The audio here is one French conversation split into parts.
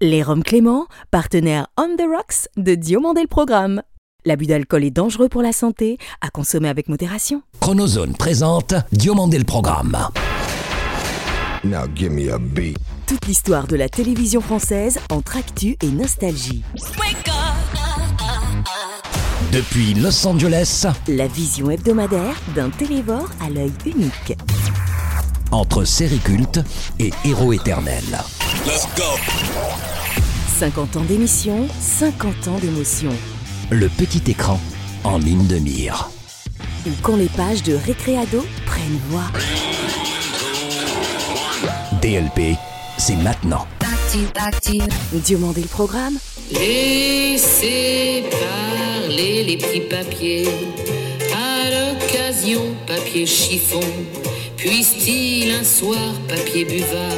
Les Roms Clément, partenaire On the Rocks de Diomandé le Programme. L'abus d'alcool est dangereux pour la santé, à consommer avec modération. Chronozone présente Diomandé le Programme. Now give me a beat. Toute l'histoire de la télévision française entre actu et nostalgie. Depuis Los Angeles, La vision hebdomadaire d'un télévore à l'œil unique. Entre série culte et héros éternel. 50 ans d'émission, 50 ans d'émotion. Le petit écran en ligne de mire. Ou quand les pages de Récréado prennent voix. DLP, c'est maintenant. Diomandé le Programme, Laissez parler les petits papiers. À l'occasion, papier chiffon. Puisse-t-il un soir, papier buvard,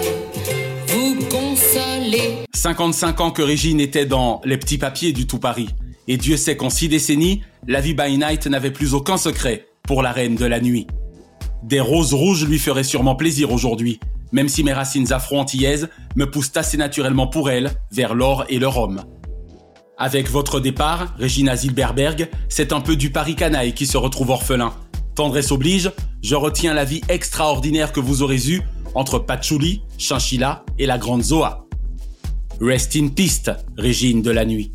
vous consoler? 55 ans que Régine était dans Les Petits Papiers du Tout Paris. Et Dieu sait qu'en six décennies, la vie by night n'avait plus aucun secret pour la reine de la nuit. Des roses rouges lui feraient sûrement plaisir aujourd'hui, même si mes racines afro-antillaises me poussent assez naturellement pour elle vers l'or et le rhum. Avec votre départ, Regina Zilberberg, c'est un peu du Paris canaille qui se retrouve orphelin. Tendresse oblige, je retiens la vie extraordinaire que vous aurez eue entre Patchouli, Chinchilla et la Grande Zoa. Rest in peace, Régine de la nuit.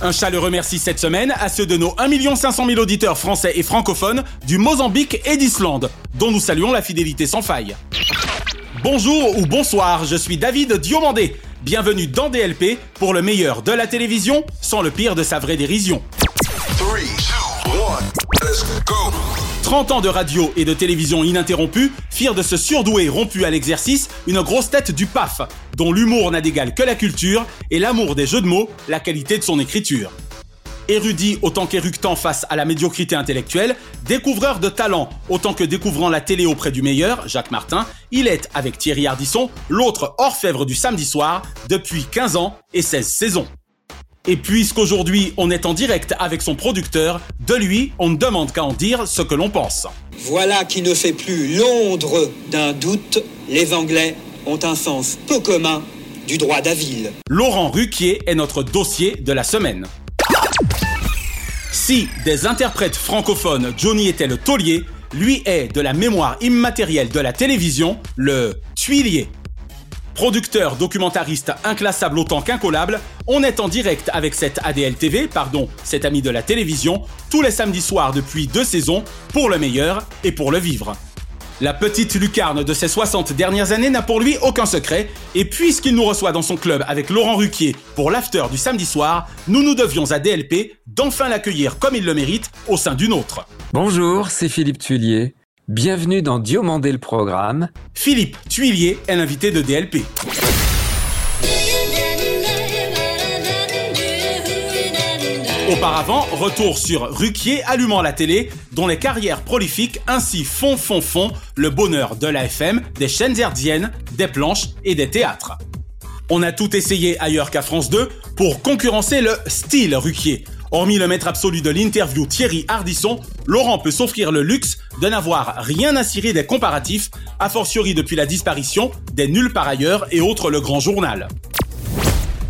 Un chaleureux merci cette semaine à ceux de nos 1 500 000 auditeurs français et francophones du Mozambique et d'Islande, dont nous saluons la fidélité sans faille. Bonjour ou bonsoir, je suis David Diomandé. Bienvenue dans DLP pour le meilleur de la télévision sans le pire de sa vraie dérision. 30 ans de radio et de télévision ininterrompus firent de ce surdoué rompu à l'exercice une grosse tête du PAF, dont l'humour n'a d'égal que la culture et l'amour des jeux de mots, la qualité de son écriture. Érudit autant qu'éructant face à la médiocrité intellectuelle, découvreur de talent autant que découvrant la télé auprès du meilleur, Jacques Martin, il est, avec Thierry Ardisson, l'autre orfèvre du samedi soir depuis 15 ans et 16 saisons. Et puisqu'aujourd'hui on est en direct avec son producteur, de lui on ne demande qu'à en dire ce que l'on pense. Voilà qui ne fait plus l'ombre d'un doute. Les Anglais ont un sens peu commun du droit d'avile. Laurent Ruquier est notre dossier de la semaine. Si des interprètes francophones Johnny était le taulier, lui est de la mémoire immatérielle de la télévision le tuilier. Producteur, documentariste inclassable autant qu'incollable, on est en direct avec cette ADL TV, pardon, cet ami de la télévision, tous les samedis soirs depuis deux saisons, pour le meilleur et pour le vivre. La petite lucarne de ces 60 dernières années n'a pour lui aucun secret, et puisqu'il nous reçoit dans son club avec Laurent Ruquier pour l'after du samedi soir, nous nous devions à DLP d'enfin l'accueillir comme il le mérite au sein d'une autre. Bonjour, c'est Philippe Tuillier. Bienvenue dans Diomandé le programme. Philippe Tuilier est l'invité de DLP. Auparavant, retour sur Ruquier allumant la télé, dont les carrières prolifiques ainsi font, font, font le bonheur de la FM, des chaînes hertziennes, des planches et des théâtres. On a tout essayé ailleurs qu'à France 2 pour concurrencer le style Ruquier. Hormis le maître absolu de l'interview Thierry Ardisson, Laurent peut s'offrir le luxe de n'avoir rien à cirer des comparatifs, a fortiori depuis la disparition des nuls par ailleurs et autres le grand journal.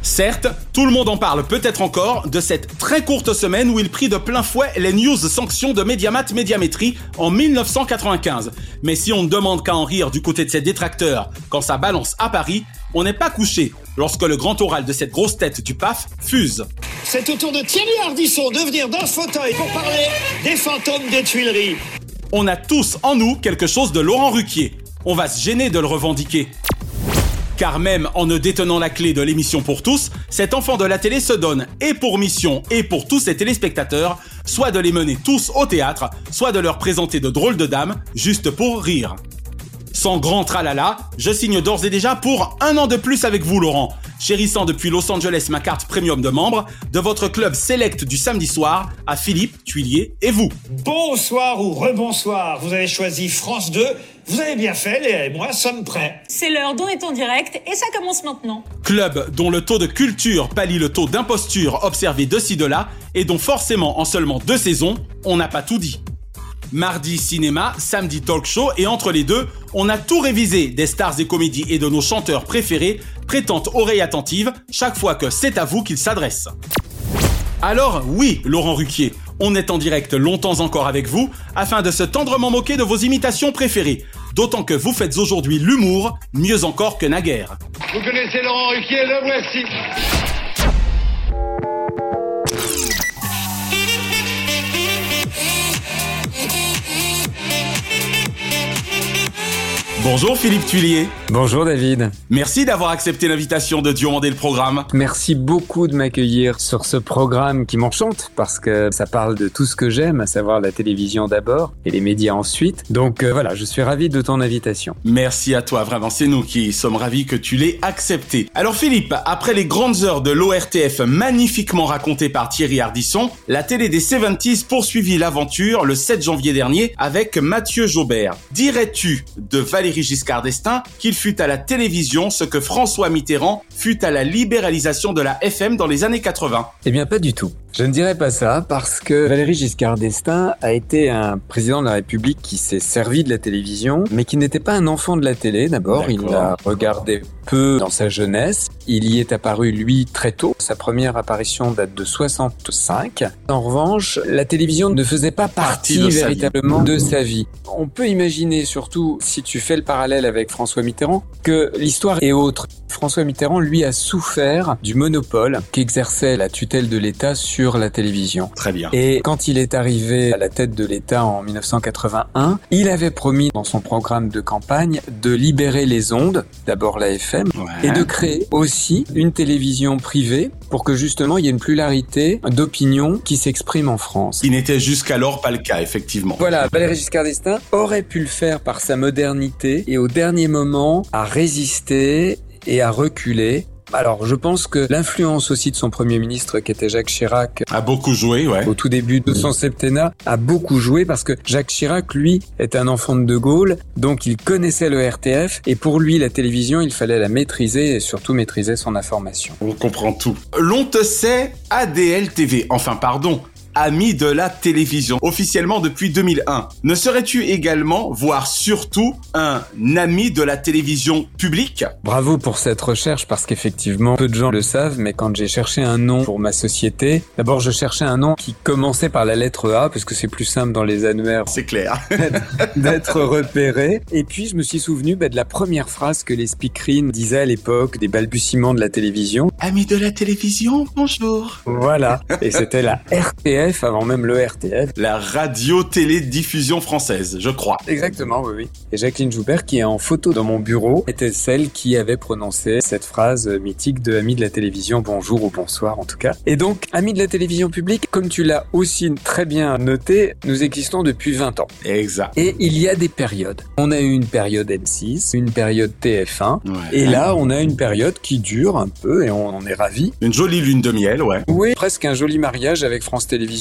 Certes, tout le monde en parle peut-être encore de cette très courte semaine où il prit de plein fouet les news sanctions de Mediamat Médiamétrie en 1995. Mais si on ne demande qu'à en rire du côté de ses détracteurs quand ça balance à Paris, on n'est pas couché lorsque le grand oral de cette grosse tête du PAF fuse. C'est au tour de Thierry Ardisson de venir dans ce fauteuil pour parler des fantômes des Tuileries. On a tous en nous quelque chose de Laurent Ruquier. On va se gêner de le revendiquer. Car même en ne détenant la clé de l'émission pour tous, cet enfant de la télé se donne et pour mission et pour tous ses téléspectateurs, soit de les mener tous au théâtre, soit de leur présenter de drôles de dames, juste pour rire. Sans grand tralala, je signe d'ores et déjà pour un an de plus avec vous Laurent, chérissant depuis Los Angeles ma carte premium de membre de votre club select du samedi soir à Philippe, Tuilier et vous. Bonsoir ou rebonsoir, vous avez choisi France 2. Vous avez bien fait, Léa et moi sommes prêts. C'est l'heure d'on est en direct et ça commence maintenant. Club dont le taux de culture pallie le taux d'imposture observé de ci de là et dont forcément en seulement deux saisons, on n'a pas tout dit. Mardi cinéma, samedi talk show et entre les deux, on a tout révisé des stars et comédies et de nos chanteurs préférés prêtant oreille attentive chaque fois que c'est à vous qu'il s'adresse. Alors oui, Laurent Ruquier, on est en direct longtemps encore avec vous afin de se tendrement moquer de vos imitations préférées. D'autant que vous faites aujourd'hui l'humour mieux encore que naguère. Vous connaissez Laurent Ruquier, le voici. Bonjour Philippe Tuilier. Bonjour David. Merci d'avoir accepté l'invitation de Diomandé le programme. Merci beaucoup de m'accueillir sur ce programme qui m'enchante parce que ça parle de tout ce que j'aime, à savoir la télévision d'abord et les médias ensuite. Donc euh, voilà, je suis ravi de ton invitation. Merci à toi, vraiment, c'est nous qui sommes ravis que tu l'aies accepté. Alors Philippe, après les grandes heures de l'ORTF magnifiquement racontées par Thierry Ardisson, la télé des 70s poursuivit l'aventure le 7 janvier dernier avec Mathieu Jaubert. Dirais-tu de Valérie Giscard d'Estaing qu'il fut à la télévision ce que François Mitterrand fut à la libéralisation de la FM dans les années 80 Eh bien pas du tout. Je ne dirais pas ça parce que Valéry Giscard d'Estaing a été un président de la République qui s'est servi de la télévision, mais qui n'était pas un enfant de la télé. D'abord, il a regardé peu dans sa jeunesse. Il y est apparu, lui, très tôt. Sa première apparition date de 65. En revanche, la télévision ne faisait pas partie, de sa véritablement de sa vie. On peut imaginer, surtout si tu fais le parallèle avec François Mitterrand, que l'histoire est autre. François Mitterrand, lui, a souffert du monopole qu'exerçait la tutelle de l'État sur la télévision. Très bien. Et quand il est arrivé à la tête de l'État en 1981, il avait promis dans son programme de campagne de libérer les ondes, d'abord la FM, Ouais. et de créer aussi une télévision privée pour que justement il y ait une pluralité d'opinions qui s'expriment en France. Il n'était jusqu'alors pas le cas, effectivement. Voilà, Valéry Giscard d'Estaing aurait pu le faire par sa modernité et au dernier moment a résisté et a reculé. Alors, je pense que l'influence aussi de son premier ministre, qui était Jacques Chirac, A beaucoup joué, ouais. au tout début de son septennat, a beaucoup joué parce que Jacques Chirac, lui, est un enfant de De Gaulle, donc il connaissait le RTF et pour lui, la télévision, il fallait la maîtriser et surtout maîtriser son information. On comprend tout. L'on te sait ADL TV, enfin pardon, ami de la télévision, officiellement depuis 2001. Ne serais-tu également, voire surtout, un ami de la télévision publique? Bravo pour cette recherche parce qu'effectivement, peu de gens le savent, mais quand j'ai cherché un nom pour ma société, d'abord je cherchais un nom qui commençait par la lettre A parce que c'est plus simple dans les annuaires C'est clair. d'être repéré. Et puis je me suis souvenu bah, de la première phrase que les speakerines disaient à l'époque des balbutiements de la télévision. Ami de la télévision, bonjour. Voilà. Et c'était la RTF avant même le RTF. La radio-télé-diffusion française, je crois. Exactement, oui, oui. Et Jacqueline Joubert, qui est en photo dans mon bureau, était celle qui avait prononcé cette phrase mythique de ami de la télévision, bonjour ou bonsoir en tout cas. Et donc, ami de la télévision publique, comme tu l'as aussi très bien noté, nous existons depuis 20 ans. Exact. Et il y a des périodes. On a eu une période M6, une période TF1, Ouais. et là, on a une période qui dure un peu et on en est ravi. Une jolie lune de miel, ouais. Oui, presque un joli mariage avec France Télévisions.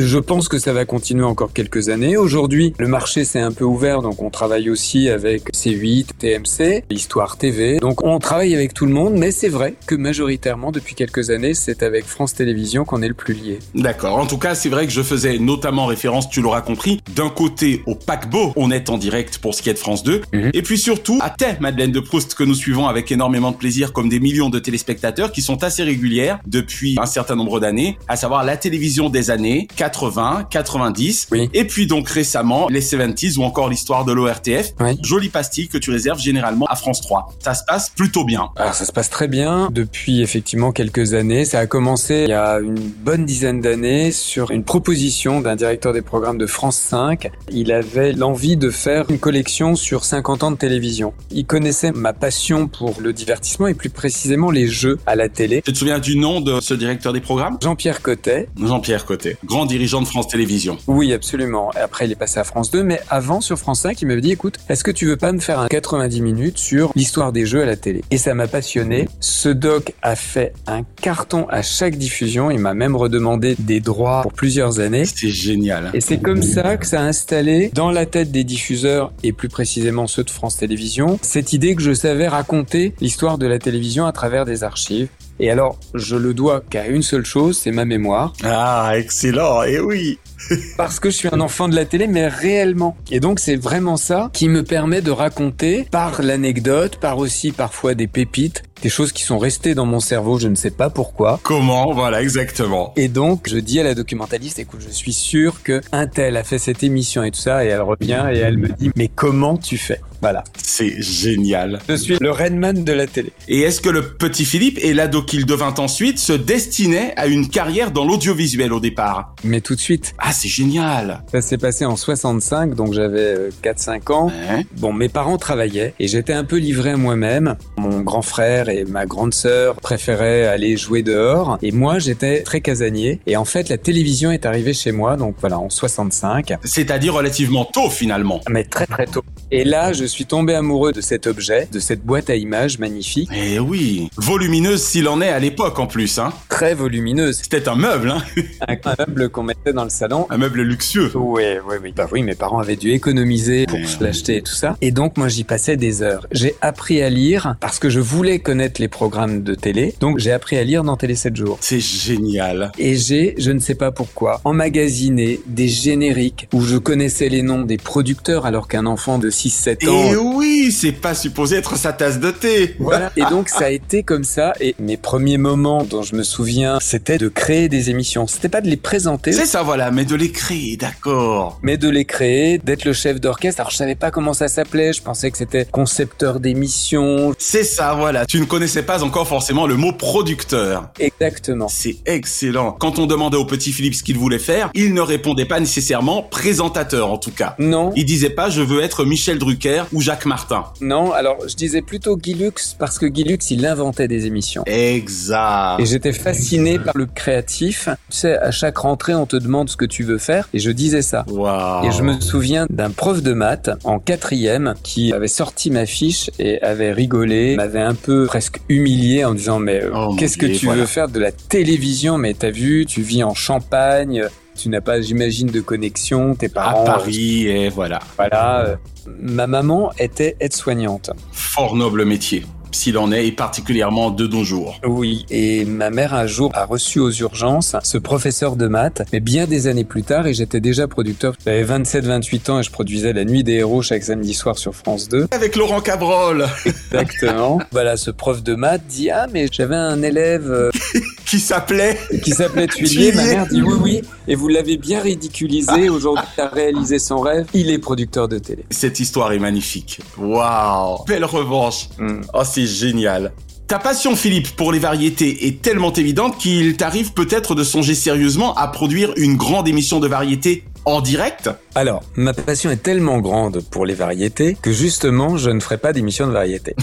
Je pense que ça va continuer encore quelques années. Aujourd'hui, le marché s'est un peu ouvert, donc on travaille aussi avec C8, TMC, Histoire TV. Donc on travaille avec tout le monde, mais c'est vrai que majoritairement, depuis quelques années, c'est avec France Télévisions qu'on est le plus lié. D'accord. En tout cas, c'est vrai que je faisais notamment référence, tu l'auras compris, d'un côté au paquebot, on est en direct pour ce qui est de France 2, Mhm. et puis surtout à Thé, Madeleine de Proust, que nous suivons avec énormément de plaisir, comme des millions de téléspectateurs qui sont assez régulières depuis un certain nombre d'années, à savoir la télévision des années 80, 90, Oui. et puis donc récemment les 70s ou encore l'histoire de l'ORTF. Oui. Jolie pastille que tu réserves généralement à France 3. Ça se passe plutôt bien. Alors ça se passe très bien depuis effectivement quelques années. Ça a commencé il y a une bonne dizaine d'années sur une proposition d'un directeur des programmes de France 5. Il avait l'envie de faire une collection sur 50 ans de télévision. Il connaissait ma passion pour le divertissement et plus précisément les jeux à la télé. Tu te souviens du nom de ce directeur des programmes? Jean-Pierre Cotet. Jean-Pierre Côté, grand dirigeant de France Télévisions. Oui, absolument. Et Après, il est passé à France 2, mais avant, sur France 5, il m'avait dit, écoute, est-ce que tu veux pas me faire un 90 minutes sur l'histoire des jeux à la télé? Et ça m'a passionné. Ce doc a fait un carton à chaque diffusion. Il m'a même redemandé des droits pour plusieurs années. C'est génial. Et c'est comme ça que ça a installé dans la tête des diffuseurs, et plus précisément ceux de France Télévisions, cette idée que je savais raconter l'histoire de la télévision à travers des archives. Et alors, je le dois qu'à une seule chose, c'est ma mémoire. Ah, excellent, et oui. Parce que je suis un enfant de la télé, mais réellement. Et donc c'est vraiment ça qui me permet de raconter par l'anecdote, par aussi parfois des pépites, des choses qui sont restées dans mon cerveau, je ne sais pas pourquoi. Comment Voilà, exactement. Et donc, je dis à la documentaliste, écoute, je suis sûr que un tel a fait cette émission et tout ça, et elle revient et elle me dit, mais comment tu fais? Voilà. C'est génial. Je suis le Redman de la télé. Et est-ce que le petit Philippe et l'ado qu'il devint ensuite se destinait à une carrière dans l'audiovisuel au départ? Mais tout de suite. Ah, c'est génial. Ça s'est passé en 65, donc j'avais 4-5 ans. Ouais. Bon, mes parents travaillaient et j'étais un peu livré à moi-même. Mon grand frère et ma grande sœur préféraient aller jouer dehors et moi j'étais très casanier. Et en fait, la télévision est arrivée chez moi, donc voilà, en 65. C'est-à-dire relativement tôt finalement. Mais très très tôt. Et là, je suis tombé amoureux de cet objet, de cette boîte à images magnifique, Eh oui, volumineuse s'il en est à l'époque en plus, hein. très volumineuse. C'était un meuble, hein. Un, un meuble qu'on mettait dans le salon. Un meuble luxueux. Oui, oui, oui. Bah oui, mes parents avaient dû économiser pour se l'acheter et tout ça. Et donc, moi, j'y passais des heures. J'ai appris à lire parce que je voulais connaître les programmes de télé. Donc, j'ai appris à lire dans Télé 7 jours. C'est génial. Et j'ai, je ne sais pas pourquoi, emmagasiné des génériques où je connaissais les noms des producteurs alors qu'un enfant de 6-7 ans... Et oui, c'est pas supposé être sa tasse de thé. Voilà. Et donc ça a été comme ça. Et mes premiers moments dont je me souviens, c'était de créer des émissions. C'était pas de les présenter, C'est ça, voilà, mais de les créer, d'accord. mais de les créer, d'être le chef d'orchestre. Alors je savais pas comment ça s'appelait. Je pensais que c'était concepteur d'émissions. C'est ça, voilà. Tu ne connaissais pas encore forcément le mot producteur. Exactement. C'est excellent. Quand on demandait au petit Philippe ce qu'il voulait faire, il ne répondait pas nécessairement présentateur en tout cas. Non. Il disait pas je veux être Michel Drucker ou Jacques Martin. Non, alors je disais plutôt Guy Lux parce que Guy Lux il inventait des émissions. Exact. Et j'étais fasciné par le créatif. Tu sais, à chaque rentrée, on te demande ce que tu veux faire. Et je disais ça. Waouh. Et je me souviens d'un prof de maths en quatrième qui avait sorti ma fiche et avait rigolé, m'avait un peu presque humilié en disant mais euh, Oh qu'est-ce que tu voilà. veux faire de la télévision? Mais t'as vu, tu vis en Champagne, tu n'as pas, j'imagine, de connexion, tes à parents. Paris et voilà. Voilà. euh, Ma maman était aide-soignante. Fort noble métier. S'il en est, et particulièrement de nos jours. Oui, et ma mère un jour a reçu aux urgences ce professeur de maths, mais bien des années plus tard, et j'étais déjà producteur. J'avais 27-28 ans et je produisais La Nuit des Héros chaque samedi soir sur France 2. Avec Laurent Cabrol, Exactement. voilà, ce prof de maths dit Ah, mais j'avais un élève euh, qui s'appelait qui s'appelait Tuilier. Ma mère dit Oui, oui, et vous l'avez bien ridiculisé. Aujourd'hui, il a réalisé son rêve. Il est producteur de télé. Cette histoire est magnifique. Waouh Belle revanche. Mm. Oh, c'est génial. Ta passion, Philippe, pour les variétés est tellement évidente qu'il t'arrive peut-être de songer sérieusement à produire une grande émission de variétés en direct? Alors, ma passion est tellement grande pour les variétés que justement, je ne ferai pas d'émission de variété.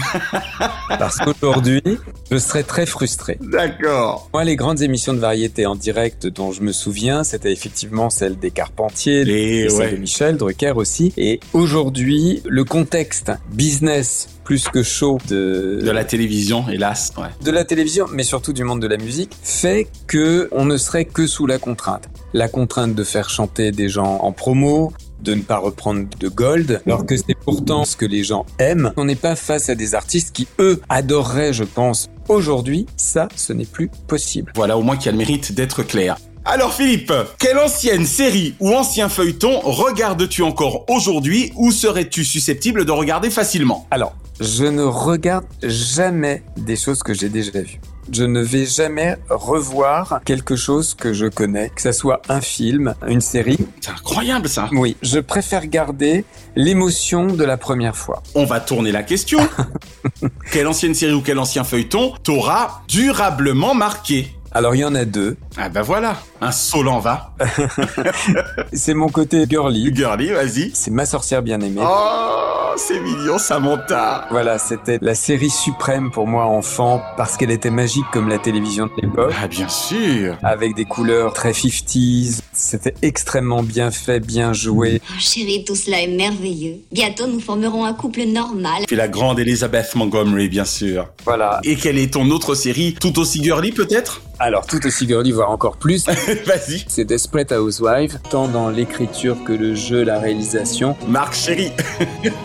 Parce qu'aujourd'hui, je serais très frustré. D'accord. Moi, les grandes émissions de variété en direct dont je me souviens, c'était effectivement celle des Carpentiers, Et et celle de Michel Drucker aussi. Et aujourd'hui, le contexte business plus que chaud de, De la télévision, hélas. Ouais. de la télévision, mais surtout du monde de la musique, fait que on ne serait que sous la contrainte. La contrainte de faire chanter des gens en promo, de ne pas reprendre de gold, alors que c'est pourtant ce que les gens aiment. On n'est pas face à des artistes qui, eux, adoreraient, je pense. Aujourd'hui, ça, ce n'est plus possible. Voilà au moins qui a le mérite d'être clair. Alors Philippe, quelle ancienne série ou ancien feuilleton regardes-tu encore aujourd'hui ou serais-tu susceptible de regarder facilement? Alors, je ne regarde jamais des choses que j'ai déjà vues. Je ne vais jamais revoir quelque chose que je connais, que ça soit un film, une série. C'est incroyable ça. Oui, je préfère garder l'émotion de la première fois. On va tourner la question. quelle ancienne série ou quel ancien feuilleton t'aura durablement marqué? Alors il y en a deux. Ah bah voilà, un Solan va. C'est mon côté girly. Girly, vas-y. C'est ma sorcière bien aimée. Oh, c'est mignon, Samantha. Voilà, c'était la série suprême pour moi enfant parce qu'elle était magique comme la télévision de l'époque. Ah bien sûr. Avec des couleurs très 50s. C'était extrêmement bien fait, bien joué. Oh, chérie, tout cela est merveilleux. Bientôt, nous formerons un couple normal. Puis la grande Elizabeth Montgomery, bien sûr. Voilà. Et quelle est ton autre série Tout aussi girly, peut-être? Alors, tout aussi girly, voire encore plus. Vas-y. C'est Desperate Housewives, tant dans l'écriture que le jeu, la réalisation. Marc Chéri.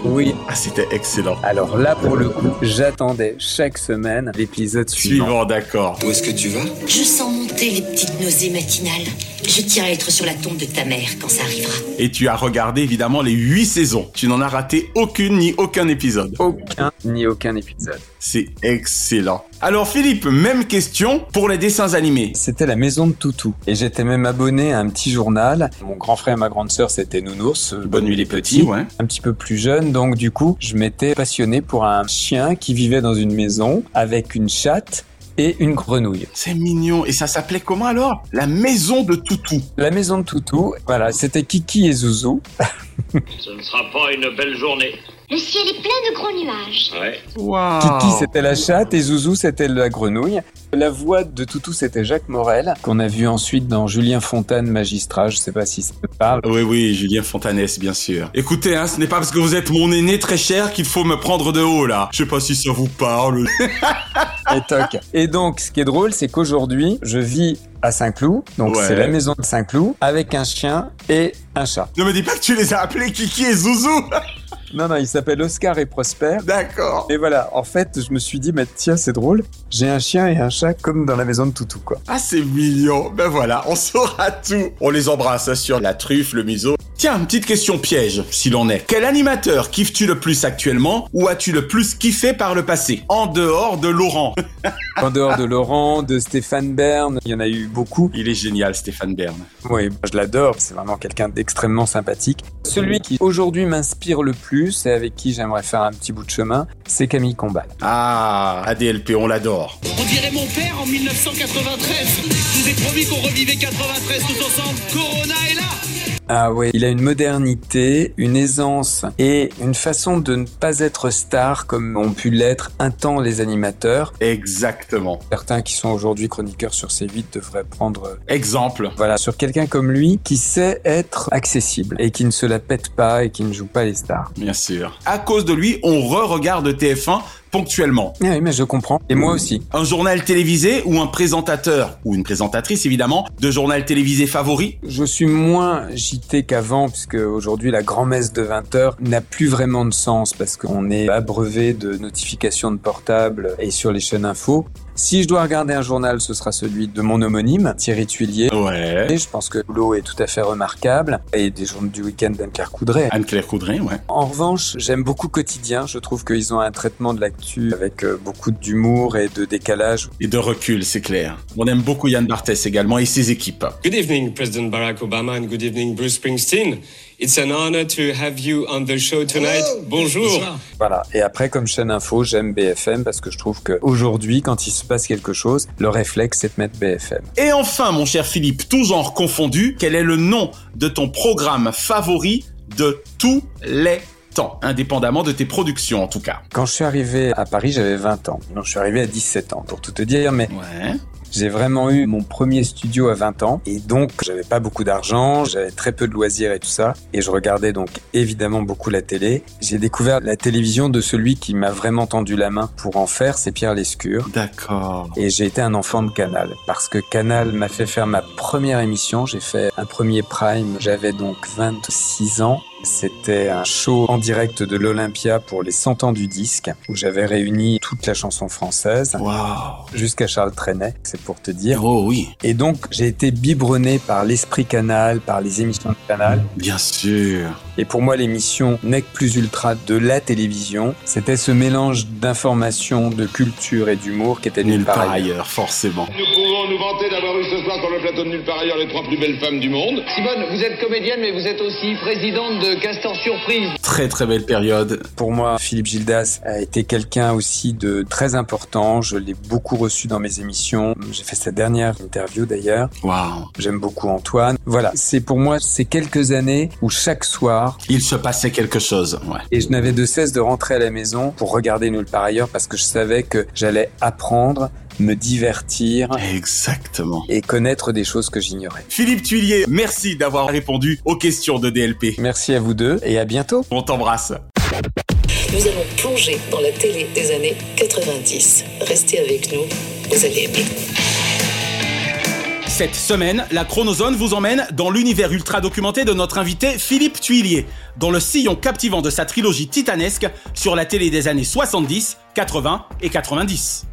Oui. Ah, c'était excellent. Alors là, pour le coup, j'attendais chaque semaine l'épisode suivant. Suivant, d'accord. Où est-ce que tu vas? Je sens monter les petites nausées matinales. Je tiens à être sur la tombe de ta mère quand ça arrivera. Et tu as regardé évidemment les huit saisons. Tu n'en as raté aucune ni aucun épisode. Aucun ni aucun épisode. C'est excellent. Alors Philippe, même question pour les dessins animés. C'était la maison de Toutou. Et j'étais même abonné à un petit journal. Mon grand frère et ma grande sœur, c'était Nounours. Bonne nuit les petits, ouais. Un petit peu plus jeune. Donc du coup, je m'étais passionné pour un chien qui vivait dans une maison avec une chatte et une grenouille. C'est mignon. Et ça s'appelait comment alors? La maison de Toutou. La maison de Toutou, voilà, c'était Kiki et Zouzou. Ce ne sera pas une belle journée. Le ciel est plein de gros nuages. Ouais. Wow. Kiki, c'était la chatte et Zouzou, c'était la grenouille. La voix de Toutou, c'était Jacques Morel, qu'on a vu ensuite dans Julien Fontane, magistrat. Je sais pas si ça te parle. Oui, oui, Julien Fontanès, bien sûr. Écoutez, hein, ce n'est pas parce que vous êtes mon aîné très cher qu'il faut me prendre de haut, là. Je sais pas si ça vous parle. Et toc. Et donc, ce qui est drôle, c'est qu'aujourd'hui, je vis à Saint-Cloud. Donc, Ouais. c'est la maison de Saint-Cloud avec un chien et un chat. ne me dis pas que tu les as appelés Kiki et Zouzou. Non, non, il s'appelle Oscar et Prosper. D'accord. Et voilà, en fait, je me suis dit, mais tiens, c'est drôle. J'ai un chien et un chat comme dans la maison de Toutou, quoi. Ah, c'est mignon. Ben voilà, on saura tout. On les embrasse hein, sur la truffe, le museau. Tiens, une petite question piège, si l'on est. Quel animateur kiffes-tu le plus actuellement ou as-tu le plus kiffé par le passé? En dehors de Laurent. En dehors de Laurent, de Stéphane Bern, il y en a eu beaucoup. Il est génial, Stéphane Bern. Oui, je l'adore. C'est vraiment quelqu'un d'extrêmement sympathique. Celui qui aujourd'hui m'inspire le plus et avec qui j'aimerais faire un petit bout de chemin, c'est Camille Combal. Ah, ADLP, on l'adore. On dirait mon père en 1993. Je vous ai promis qu'on revivait 93 tout ensemble. Corona est là. Ah ouais, il a une modernité, une aisance et une façon de ne pas être star comme ont pu l'être un temps les animateurs. Exactement. Certains qui sont aujourd'hui chroniqueurs sur C8 devraient prendre euh, Exemple. voilà sur quelqu'un comme lui qui sait être accessible et qui ne se la pète pas et qui ne joue pas les stars. Bien sûr. À cause de lui, on re-regarde TF1 ponctuellement. Oui, mais je comprends. Et moi aussi. Un journal télévisé ou un présentateur, ou une présentatrice évidemment, de journal télévisé favori? Je suis moins JT qu'avant puisque aujourd'hui la grand-messe de 20h n'a plus vraiment de sens parce qu'on est abreuvé de notifications de portable et sur les chaînes info. Si je dois regarder un journal, ce sera celui de mon homonyme, Thierry Tuilier. Ouais. Et je pense que l'eau est tout à fait remarquable. Et des journées du week-end d'Anne-Claire Coudray. Anne-Claire Coudray, ouais. En revanche, j'aime beaucoup Quotidien. Je trouve qu'ils ont un traitement de l'actu avec euh, beaucoup d'humour et de décalage. Et de recul, c'est clair. On aime beaucoup Yann Barthès également et ses équipes. Good evening, President Barack Obama, and good evening, Bruce Springsteen. It's an honor to have you on the show tonight. Bonjour. Voilà. Et après, comme chaîne info, j'aime BFM parce que je trouve qu'aujourd'hui, quand il se passe quelque chose, le réflexe, c'est de mettre BFM. Et enfin, mon cher Philippe, tout genre confondu, quel est le nom de ton programme favori de tous les temps, indépendamment de tes productions en tout cas Quand je suis arrivé à Paris, j'avais 20 ans. Non, je suis arrivé à 17 ans, pour tout te dire, mais Ouais. J'ai vraiment eu mon premier studio à 20 ans et donc j'avais pas beaucoup d'argent, j'avais très peu de loisirs et tout ça et je regardais donc évidemment beaucoup la télé. J'ai découvert la télévision de celui qui m'a vraiment tendu la main pour en faire, c'est Pierre Lescure. D'accord. Et j'ai été un enfant de Canal parce que Canal m'a fait faire ma première émission, j'ai fait un premier prime, j'avais donc 26 ans. C'était un show en direct de l'Olympia pour les 100 ans du disque où j'avais réuni toute la chanson française Waouh. jusqu'à Charles Trenet, c'est pour te dire. Oh oui. Et donc, j'ai été biberonné par l'esprit Canal, par les émissions de Canal. Bien sûr. Et pour moi, l'émission Nec Plus Ultra de la télévision, c'était ce mélange d'information, de culture et d'humour qui était Nulle nulle part part ailleurs. ailleurs, forcément. Nous pouvons nous vanter d'avoir eu ce soir sur le plateau de nulle part ailleurs les trois plus belles femmes du monde. Simone, vous êtes comédienne, mais vous êtes aussi présidente de Castor Surprise. Très très belle période. Pour moi, Philippe Gildas a été quelqu'un aussi de très important. Je l'ai beaucoup reçu dans mes émissions. J'ai fait sa dernière interview d'ailleurs. Waouh. J'aime beaucoup Antoine. Voilà, c'est pour moi ces quelques années où chaque soir, Il se passait quelque chose. Ouais. Et je n'avais de cesse de rentrer à la maison pour regarder nulle part ailleurs parce que je savais que j'allais apprendre, me divertir Exactement. et connaître des choses que j'ignorais. Philippe Tuilier, merci d'avoir répondu aux questions de DLP. Merci à vous deux et à bientôt. On t'embrasse. Nous allons plonger dans la télé des années 90. Restez avec nous, vous allez aimer. Cette semaine, la Chronozone vous emmène dans l'univers ultra documenté de notre invité Philippe Tuilier, dans le sillon captivant de sa trilogie titanesque sur la télé des années 70, 80 et 90.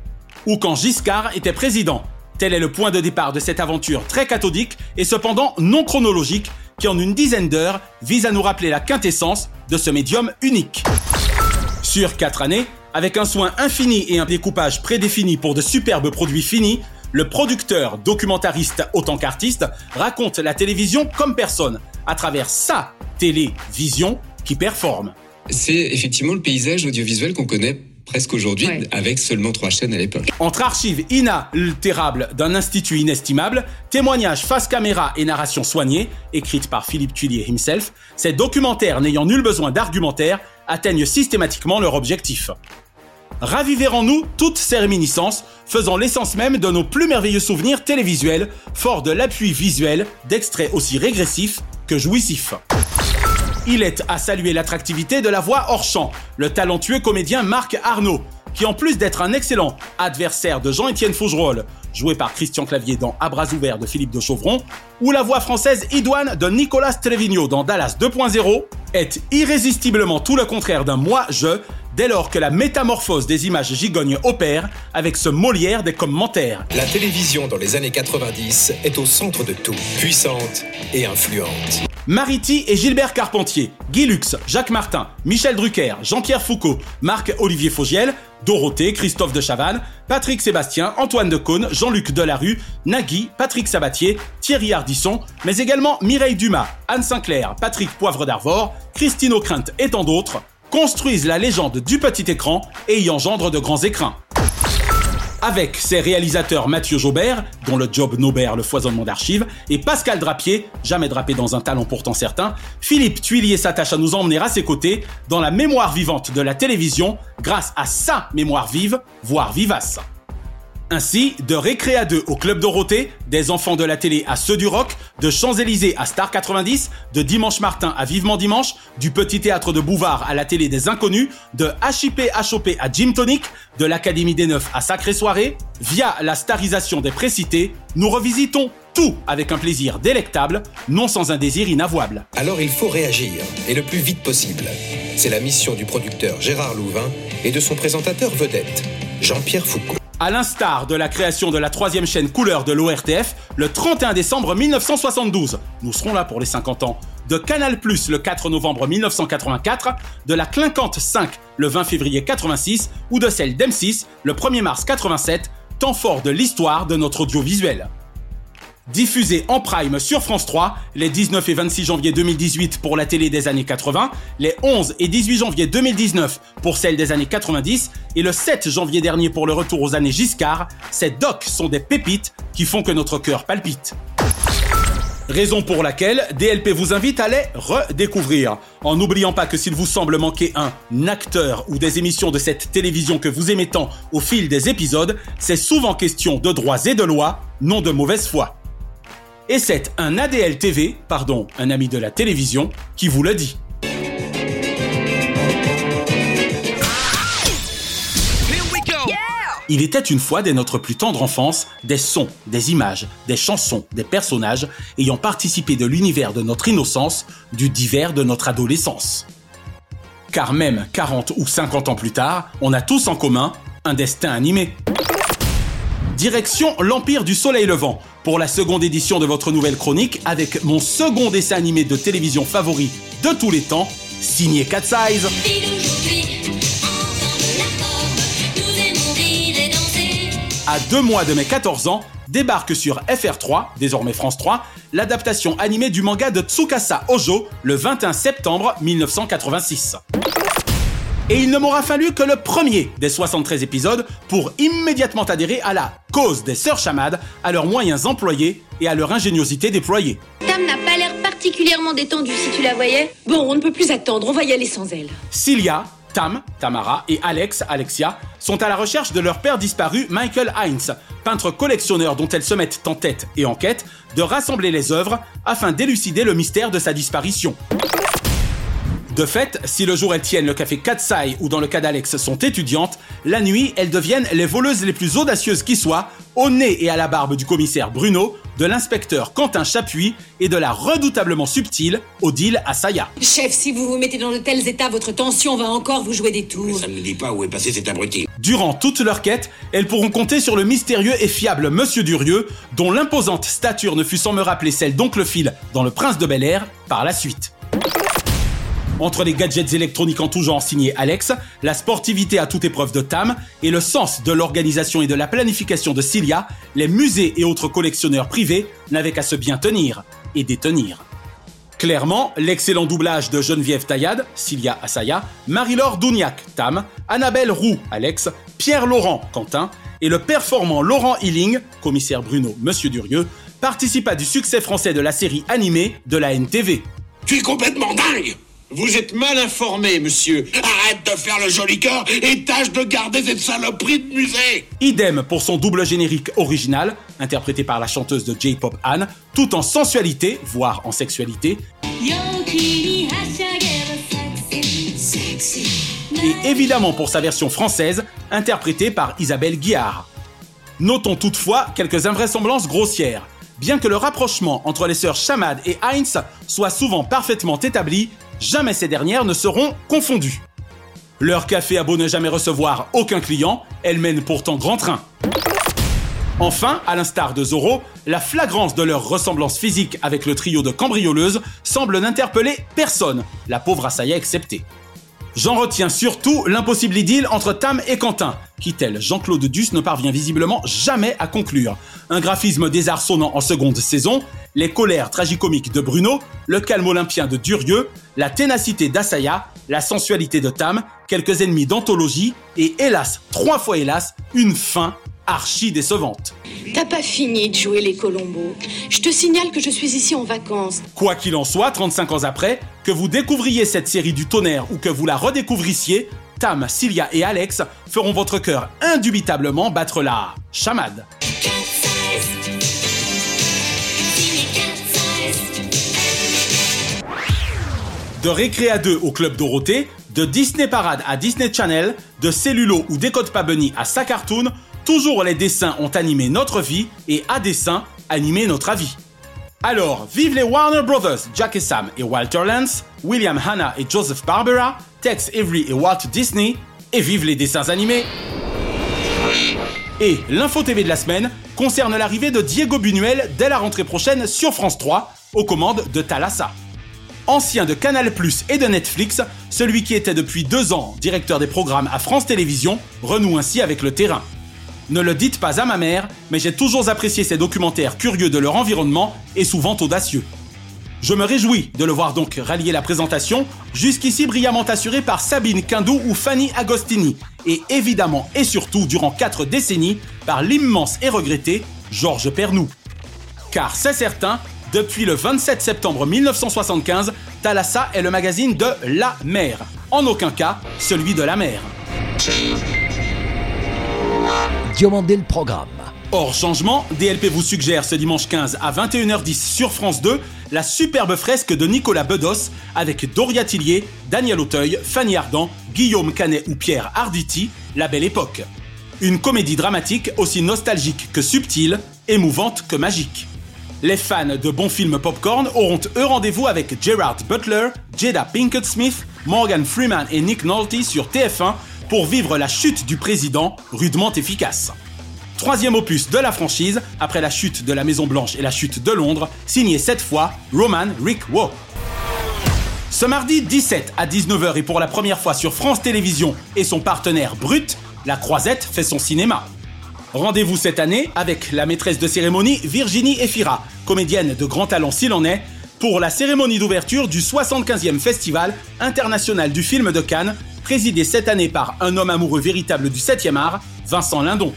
Ou quand Giscard était président, Tel est le point de départ de cette aventure très cathodique et cependant non chronologique qui en une dizaine d'heures vise à nous rappeler la quintessence de ce médium unique. Sur quatre années, avec un soin infini et un découpage prédéfini pour de superbes produits finis, le producteur, documentariste autant qu'artiste, raconte la télévision comme personne, à travers sa télévision qui performe. C'est effectivement le paysage audiovisuel qu'on connaît presque aujourd'hui, avec seulement trois chaînes à l'époque. Entre archives inaltérables d'un institut inestimable, témoignages face caméra et narration soignée, écrite par Philippe Tuillier himself, ces documentaires n'ayant nul besoin d'argumentaire atteignent systématiquement leur objectif. Raviver en nous toutes ces réminiscences, faisant l'essence même de nos plus merveilleux souvenirs télévisuels, forts de l'appui visuel d'extraits aussi régressifs que jouissifs? Il est à saluer l'attractivité de la voix hors champ, le talentueux comédien Marc Arnaud, qui en plus d'être un excellent adversaire de Jean-Étienne Fougerolles, joué par Christian Clavier dans À bras ouverts de Philippe de Chauvron, ou la voix française idoine de Nicolas Trevino dans Dallas 2.0, est irrésistiblement tout le contraire d'un moi-je dès lors que la métamorphose des images gigognes opère avec ce Molière des commentaires. La télévision dans les années 90 est au centre de tout, puissante et influente. Mariti et Gilbert Carpentier, Guy Lux, Jacques Martin, Michel Drucker, Jean-Pierre Foucault, Marc-Olivier Fogiel, Dorothée, Christophe de Chavannes, Patrick Sébastien, Antoine Decaune, Jean-Luc Delarue, Nagui, Patrick Sabatier, Thierry Ardisson, mais également Mireille Dumas, Anne Sinclair, Patrick Poivre d'Arvor, Christine O'Crinte et tant d'autres, construisent la légende du petit écran et y engendrent de grands écrins. Avec ses réalisateurs Mathieu Jaubert, dont le job Nobert le foisonnement d'archives, et Pascal Drapier, jamais drapé dans un talent pourtant certain, Philippe Tuillier s'attache à nous emmener à ses côtés dans la mémoire vivante de la télévision grâce à sa mémoire vive, voire vivace. Ainsi, de Récréa 2 au Club Dorothée, des enfants de la télé à ceux du rock, de Champs-Élysées à Star 90, de Dimanche Martin à Vivement Dimanche, du Petit Théâtre de Bouvard à la télé des Inconnus, de HIP HOP à Jim Tonic, de l'Académie des Neufs à Sacré Soirée, via la starisation des précités, nous revisitons tout avec un plaisir délectable, non sans un désir inavouable. Alors il faut réagir, et le plus vite possible. C'est la mission du producteur Gérard Louvain et de son présentateur vedette, Jean-Pierre Foucault. À l'instar de la création de la troisième chaîne couleur de l'ORTF le 31 décembre 1972, nous serons là pour les 50 ans, de Canal Plus le 4 novembre 1984, de la Clinquante 5 le 20 février 86 ou de celle d'M6 le 1er mars 87, temps fort de l'histoire de notre audiovisuel. Diffusé en prime sur France 3 les 19 et 26 janvier 2018 pour la télé des années 80, les 11 et 18 janvier 2019 pour celle des années 90 et le 7 janvier dernier pour le retour aux années Giscard, ces docs sont des pépites qui font que notre cœur palpite. Raison pour laquelle DLP vous invite à les redécouvrir, en n'oubliant pas que s'il vous semble manquer un acteur ou des émissions de cette télévision que vous aimez tant au fil des épisodes, c'est souvent question de droits et de lois, non de mauvaise foi. Et c'est un ADL TV, pardon, un ami de la télévision, qui vous le dit. Il était une fois dès notre plus tendre enfance des sons, des images, des chansons, des personnages ayant participé de l'univers de notre innocence, du divers de notre adolescence. Car même 40 ou 50 ans plus tard, on a tous en commun un destin animé. Direction l'Empire du Soleil Levant pour la seconde édition de votre nouvelle chronique avec mon second dessin animé de télévision favori de tous les temps, signé Cat Size. À deux mois de mes 14 ans, débarque sur FR3, désormais France 3, l'adaptation animée du manga de Tsukasa Ojo le 21 septembre 1986. Et il ne m'aura fallu que le premier des 73 épisodes pour immédiatement adhérer à la cause des sœurs chamades, à leurs moyens employés et à leur ingéniosité déployée. Tam n'a pas l'air particulièrement détendue si tu la voyais. Bon, on ne peut plus attendre, on va y aller sans elle. Cilia, Tam, Tamara et Alex, Alexia, sont à la recherche de leur père disparu, Michael Heinz, peintre collectionneur dont elles se mettent en tête et en quête de rassembler les œuvres afin d'élucider le mystère de sa disparition. De fait, si le jour elles tiennent le café Katsai ou dans le cas d'Alex sont étudiantes, la nuit elles deviennent les voleuses les plus audacieuses qui soient, au nez et à la barbe du commissaire Bruno, de l'inspecteur Quentin Chapuis et de la redoutablement subtile Odile Asaya. Chef, si vous vous mettez dans de tels états, votre tension va encore vous jouer des tours. Ça ne dit pas où est passé cet abruti. Durant toute leur quête, elles pourront compter sur le mystérieux et fiable Monsieur Durieux, dont l'imposante stature ne fut sans me rappeler celle d'Oncle Phil dans Le Prince de Bel Air par la suite. Entre les gadgets électroniques en tout genre signés Alex, la sportivité à toute épreuve de Tam et le sens de l'organisation et de la planification de Cilia, les musées et autres collectionneurs privés n'avaient qu'à se bien tenir et détenir. Clairement, l'excellent doublage de Geneviève Taillade, Cilia Asaya, Marie-Laure Douniac, Tam, Annabelle Roux, Alex, Pierre Laurent, Quentin, et le performant Laurent Hilling, commissaire Bruno, Monsieur Durieux, participa du succès français de la série animée de la NTV. Tu es complètement dingue Vous êtes mal informé, monsieur. Arrête de faire le joli cœur et tâche de garder cette saloperie de musée Idem pour son double générique original, interprété par la chanteuse de J-pop Anne, tout en sensualité, voire en sexualité, et évidemment pour sa version française, interprétée par Isabelle Guiard. Notons toutefois quelques invraisemblances grossières. Bien que le rapprochement entre les sœurs Chamad et Heinz soit souvent parfaitement établi, jamais ces dernières ne seront confondues. Leur café a beau ne jamais recevoir aucun client, elles mènent pourtant grand train. Enfin, à l'instar de Zorro, la flagrance de leur ressemblance physique avec le trio de cambrioleuses semble n'interpeller personne, la pauvre Asaya exceptée. J'en retiens surtout l'impossible idylle entre Tam et Quentin, qui tel Jean-Claude Duss ne parvient visiblement jamais à conclure. Un graphisme désarçonnant en seconde saison, les colères tragicomiques de Bruno, le calme olympien de Durieux, la ténacité d'Asaya, la sensualité de Tam, quelques ennemis d'anthologie et hélas, trois fois hélas, une fin archi décevante. T'as pas fini de jouer les colombos. Je te signale que je suis ici en vacances. Quoi qu'il en soit, 35 ans après, que vous découvriez cette série du tonnerre ou que vous la redécouvrissiez, Tam, Cilia et Alex feront votre cœur indubitablement battre la chamade. De Récré à 2 au Club Dorothée, de Disney Parade à Disney Channel, de Cellulo ou Décode pas Bunny à sa cartoon, toujours les dessins ont animé notre vie et à dessin animé notre avis. Alors, vive les Warner Brothers, Jack et Sam et Walter Lance, William Hanna et Joseph Barbera, Tex Avery et Walt Disney, et vive les dessins animés Et l'info TV de la semaine concerne l'arrivée de Diego Buñuel dès la rentrée prochaine sur France 3, aux commandes de Thalassa. Ancien de Canal et de Netflix, celui qui était depuis deux ans directeur des programmes à France Télévisions renoue ainsi avec le terrain. Ne le dites pas à ma mère, mais j'ai toujours apprécié ces documentaires curieux de leur environnement et souvent audacieux. Je me réjouis de le voir donc rallier la présentation, jusqu'ici brillamment assurée par Sabine Quindou ou Fanny Agostini, et évidemment et surtout durant quatre décennies par l'immense et regretté Georges Pernou. Car c'est certain, depuis le 27 septembre 1975, Thalassa est le magazine de la mer, en aucun cas celui de la mer. Diomandé le programme. Hors changement, DLP vous suggère ce dimanche 15 à 21h10 sur France 2 la superbe fresque de Nicolas Bedos avec Doria Tillier, Daniel Auteuil, Fanny Ardant, Guillaume Canet ou Pierre Arditi, La Belle Époque. Une comédie dramatique aussi nostalgique que subtile, émouvante que magique. Les fans de bons films popcorn auront eux rendez-vous avec Gerard Butler, Jada Pinkett Smith, Morgan Freeman et Nick Nolte sur TF1 pour vivre la chute du président rudement efficace. Troisième opus de la franchise, après la chute de la Maison Blanche et la chute de Londres, signé cette fois Roman Rick Wo. Ce mardi 17 à 19h et pour la première fois sur France Télévisions et son partenaire Brut, la Croisette fait son cinéma. Rendez-vous cette année avec la maîtresse de cérémonie Virginie Efira, comédienne de grand talent s'il en est, pour la cérémonie d'ouverture du 75e Festival international du film de Cannes, présidé cette année par un homme amoureux véritable du 7e art, Vincent Lindon.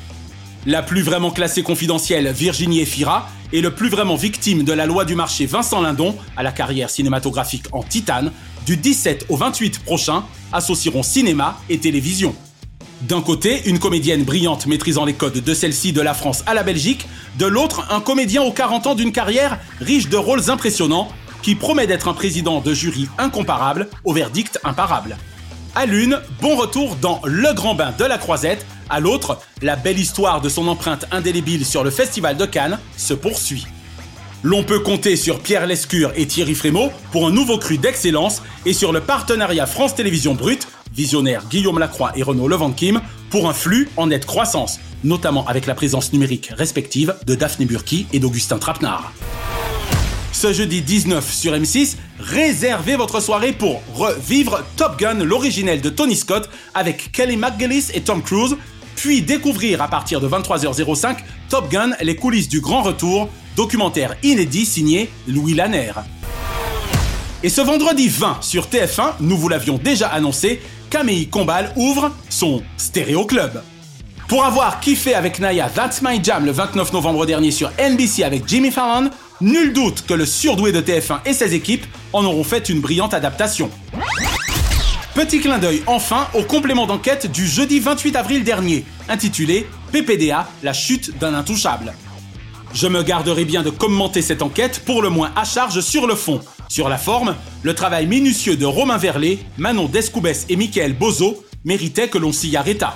La plus vraiment classée confidentielle, Virginie Efira, et le plus vraiment victime de la loi du marché, Vincent Lindon, à la carrière cinématographique en titane, du 17 au 28 prochain, associeront cinéma et télévision. D'un côté, une comédienne brillante maîtrisant les codes de celle-ci de la France à la Belgique, de l'autre, un comédien aux 40 ans d'une carrière riche de rôles impressionnants, qui promet d'être un président de jury incomparable au verdict imparable. À l'une, bon retour dans Le Grand Bain de la Croisette. À l'autre, la belle histoire de son empreinte indélébile sur le Festival de Cannes se poursuit. L'on peut compter sur Pierre Lescure et Thierry Frémaux pour un nouveau cru d'excellence et sur le partenariat France Télévisions Brut, visionnaire Guillaume Lacroix et Renaud Levantim, pour un flux en nette croissance, notamment avec la présence numérique respective de Daphné Burki et d'Augustin Trapenard. Ce jeudi 19 sur M6, réservez votre soirée pour revivre Top Gun, l'originel de Tony Scott, avec Kelly McGillis et Tom Cruise, puis découvrir à partir de 23h05 Top Gun, les coulisses du grand retour, documentaire inédit signé Louis Lanner. Et ce vendredi 20 sur TF1, nous vous l'avions déjà annoncé, Camille Combal ouvre son Stéréo Club. Pour avoir kiffé avec Naya That's My Jam le 29 novembre dernier sur NBC avec Jimmy Fallon, nul doute que le surdoué de TF1 et ses équipes en auront fait une brillante adaptation. Petit clin d'œil enfin au complément d'enquête du jeudi 28 avril dernier, intitulé PPDA, la chute d'un intouchable. Je me garderai bien de commenter cette enquête, pour le moins à charge sur le fond. Sur la forme, le travail minutieux de Romain Verlet, Manon Descoubès et Michael Bozo méritait que l'on s'y arrêtât.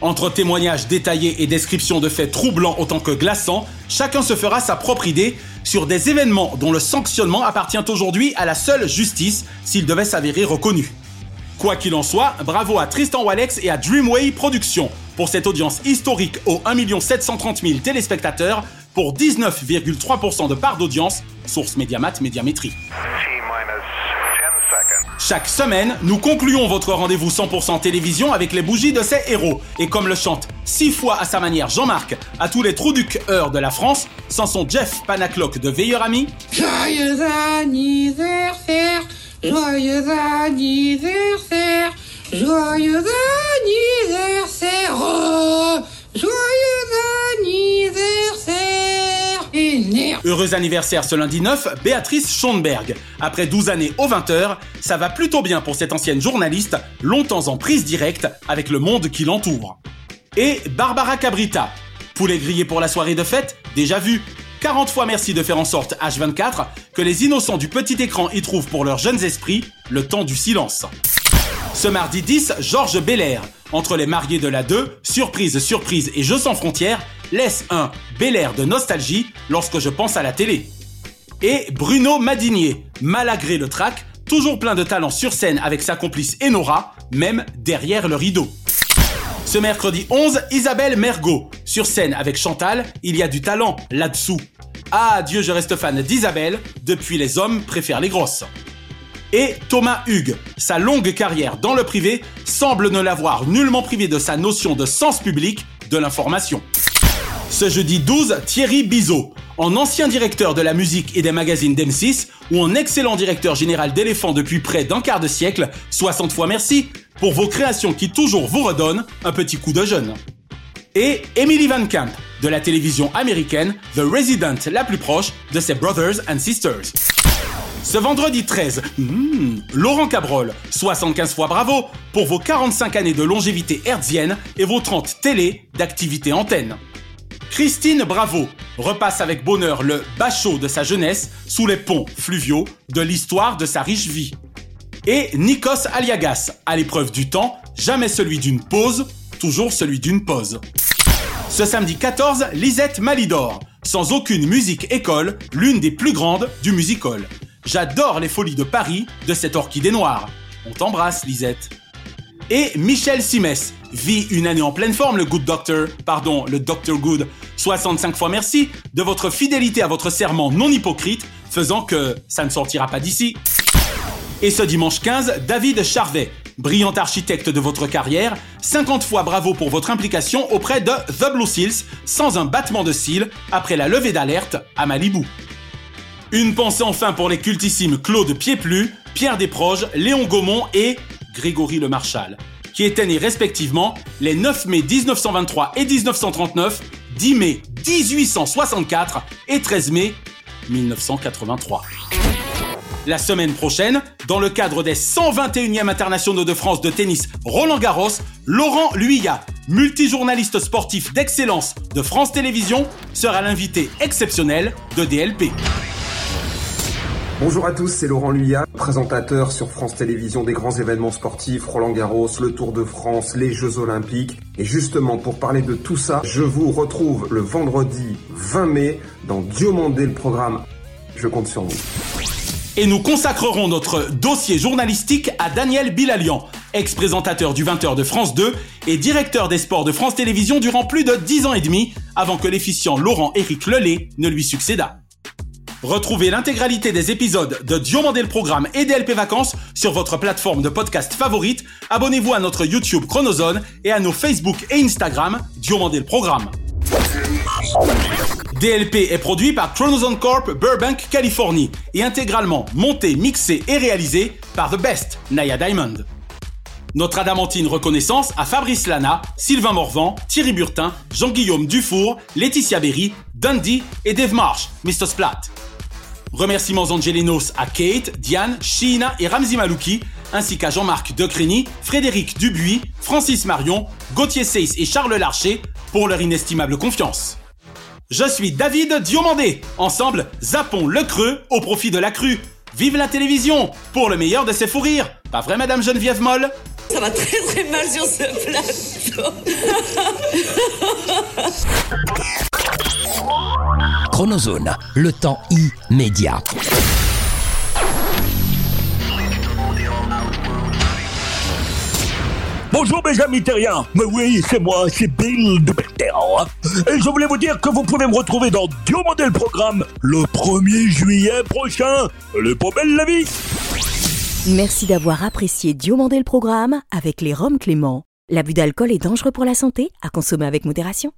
Entre témoignages détaillés et descriptions de faits troublants autant que glaçants, chacun se fera sa propre idée sur des événements dont le sanctionnement appartient aujourd'hui à la seule justice s'il devait s'avérer reconnu. Quoi qu'il en soit, bravo à Tristan Walex et à Dreamway Productions pour cette audience historique aux 1 730 000 téléspectateurs pour 19,3% de part d'audience, source Mediamat Médiamétrie. Chaque semaine, nous concluons votre rendez-vous 100% télévision avec les bougies de ces héros. Et comme le chante six fois à sa manière Jean-Marc à tous les trous du cœur de la France, sans son Jeff Panaclock de Veilleur Ami. Joyeux anniversaire, joyeux anniversaire, joyeux anniversaire, oh, joyeux anniversaire. Heureux anniversaire ce lundi 9, Béatrice Schoenberg. Après 12 années au 20h, ça va plutôt bien pour cette ancienne journaliste, longtemps en prise directe avec le monde qui l'entoure. Et Barbara Cabrita. Poulet grillé pour la soirée de fête Déjà vu 40 fois merci de faire en sorte H24 que les innocents du petit écran y trouvent pour leurs jeunes esprits le temps du silence. Ce mardi 10, Georges Belair, entre les mariés de la 2, surprise, surprise et jeux sans frontières, laisse un bel air de nostalgie lorsque je pense à la télé. Et Bruno Madinier, malagré le track, toujours plein de talent sur scène avec sa complice Enora, même derrière le rideau. Ce mercredi 11, Isabelle Mergot. Sur scène avec Chantal, il y a du talent là-dessous. Ah Dieu, je reste fan d'Isabelle, depuis les hommes préfèrent les grosses. Et Thomas Hugues, sa longue carrière dans le privé semble ne l'avoir nullement privé de sa notion de sens public de l'information. Ce jeudi 12, Thierry Bizot, en ancien directeur de la musique et des magazines d'M6, ou en excellent directeur général d'éléphants depuis près d'un quart de siècle, 60 fois merci pour vos créations qui toujours vous redonnent un petit coup de jeune. Et Emily Van Camp, de la télévision américaine, The Resident la plus proche de ses Brothers and Sisters. Ce vendredi 13, hmm, Laurent Cabrol, 75 fois bravo pour vos 45 années de longévité hertzienne et vos 30 télé d'activité antenne. Christine Bravo repasse avec bonheur le bachot de sa jeunesse sous les ponts fluviaux de l'histoire de sa riche vie. Et Nikos Aliagas, à l'épreuve du temps, jamais celui d'une pause, toujours celui d'une pause. Ce samedi 14, Lisette Malidor, sans aucune musique école, l'une des plus grandes du musical. J'adore les folies de Paris de cette orchidée noire. On t'embrasse, Lisette. Et Michel Simès vit une année en pleine forme, le Good Doctor, pardon, le Dr Good. 65 fois merci de votre fidélité à votre serment non hypocrite, faisant que ça ne sortira pas d'ici. Et ce dimanche 15, David Charvet, brillant architecte de votre carrière, 50 fois bravo pour votre implication auprès de The Blue Seals, sans un battement de cils, après la levée d'alerte à Malibu. Une pensée enfin pour les cultissimes Claude Pieplu, Pierre Desproges, Léon Gaumont et Grégory Le Marchal, qui étaient respectivement les 9 mai 1923 et 1939, 10 mai 1864 et 13 mai 1983. La semaine prochaine, dans le cadre des 121e internationaux de France de tennis Roland Garros, Laurent Luyat, multijournaliste sportif d'excellence de France Télévisions, sera l'invité exceptionnel de DLP. Bonjour à tous, c'est Laurent Luyat, présentateur sur France Télévisions des grands événements sportifs, Roland Garros, le Tour de France, les Jeux Olympiques. Et justement, pour parler de tout ça, je vous retrouve le vendredi 20 mai dans Diomandé le programme. Je compte sur vous. Et nous consacrerons notre dossier journalistique à Daniel Bilalian, ex-présentateur du 20h de France 2 et directeur des sports de France Télévisions durant plus de 10 ans et demi, avant que l'efficient Laurent-Éric Lelay ne lui succédât. Retrouvez l'intégralité des épisodes de Diomandé le Programme et DLP Vacances sur votre plateforme de podcast favorite. Abonnez-vous à notre YouTube Chronozone et à nos Facebook et Instagram Diomandé le Programme. DLP est produit par Chronozone Corp Burbank, Californie et intégralement monté, mixé et réalisé par The Best, Naya Diamond. Notre adamantine reconnaissance à Fabrice Lana, Sylvain Morvan, Thierry Burtin, Jean-Guillaume Dufour, Laetitia Berry, Dundee et Dave Marsh, Mr. Splat. Remerciements angelinos à Kate, Diane, Sheena et Ramzi Malouki, ainsi qu'à Jean-Marc Decrény, Frédéric Dubuis, Francis Marion, Gauthier Seyss et Charles Larcher pour leur inestimable confiance. Je suis David Diomandé. Ensemble, zappons le creux au profit de la crue. Vive la télévision pour le meilleur de ses fous rires. Pas vrai, Madame Geneviève Moll? Ça va très très mal sur ce plateau. Chronozone, le temps immédiat. Bonjour mes amis terriens, mais oui c'est moi, c'est Bill de Belter. Et je voulais vous dire que vous pouvez me retrouver dans Diomandé le programme le 1er juillet prochain. Elle est pas belle la vie Merci d'avoir apprécié Diomandé le programme avec les Roms Clément. L'abus d'alcool est dangereux pour la santé, à consommer avec modération.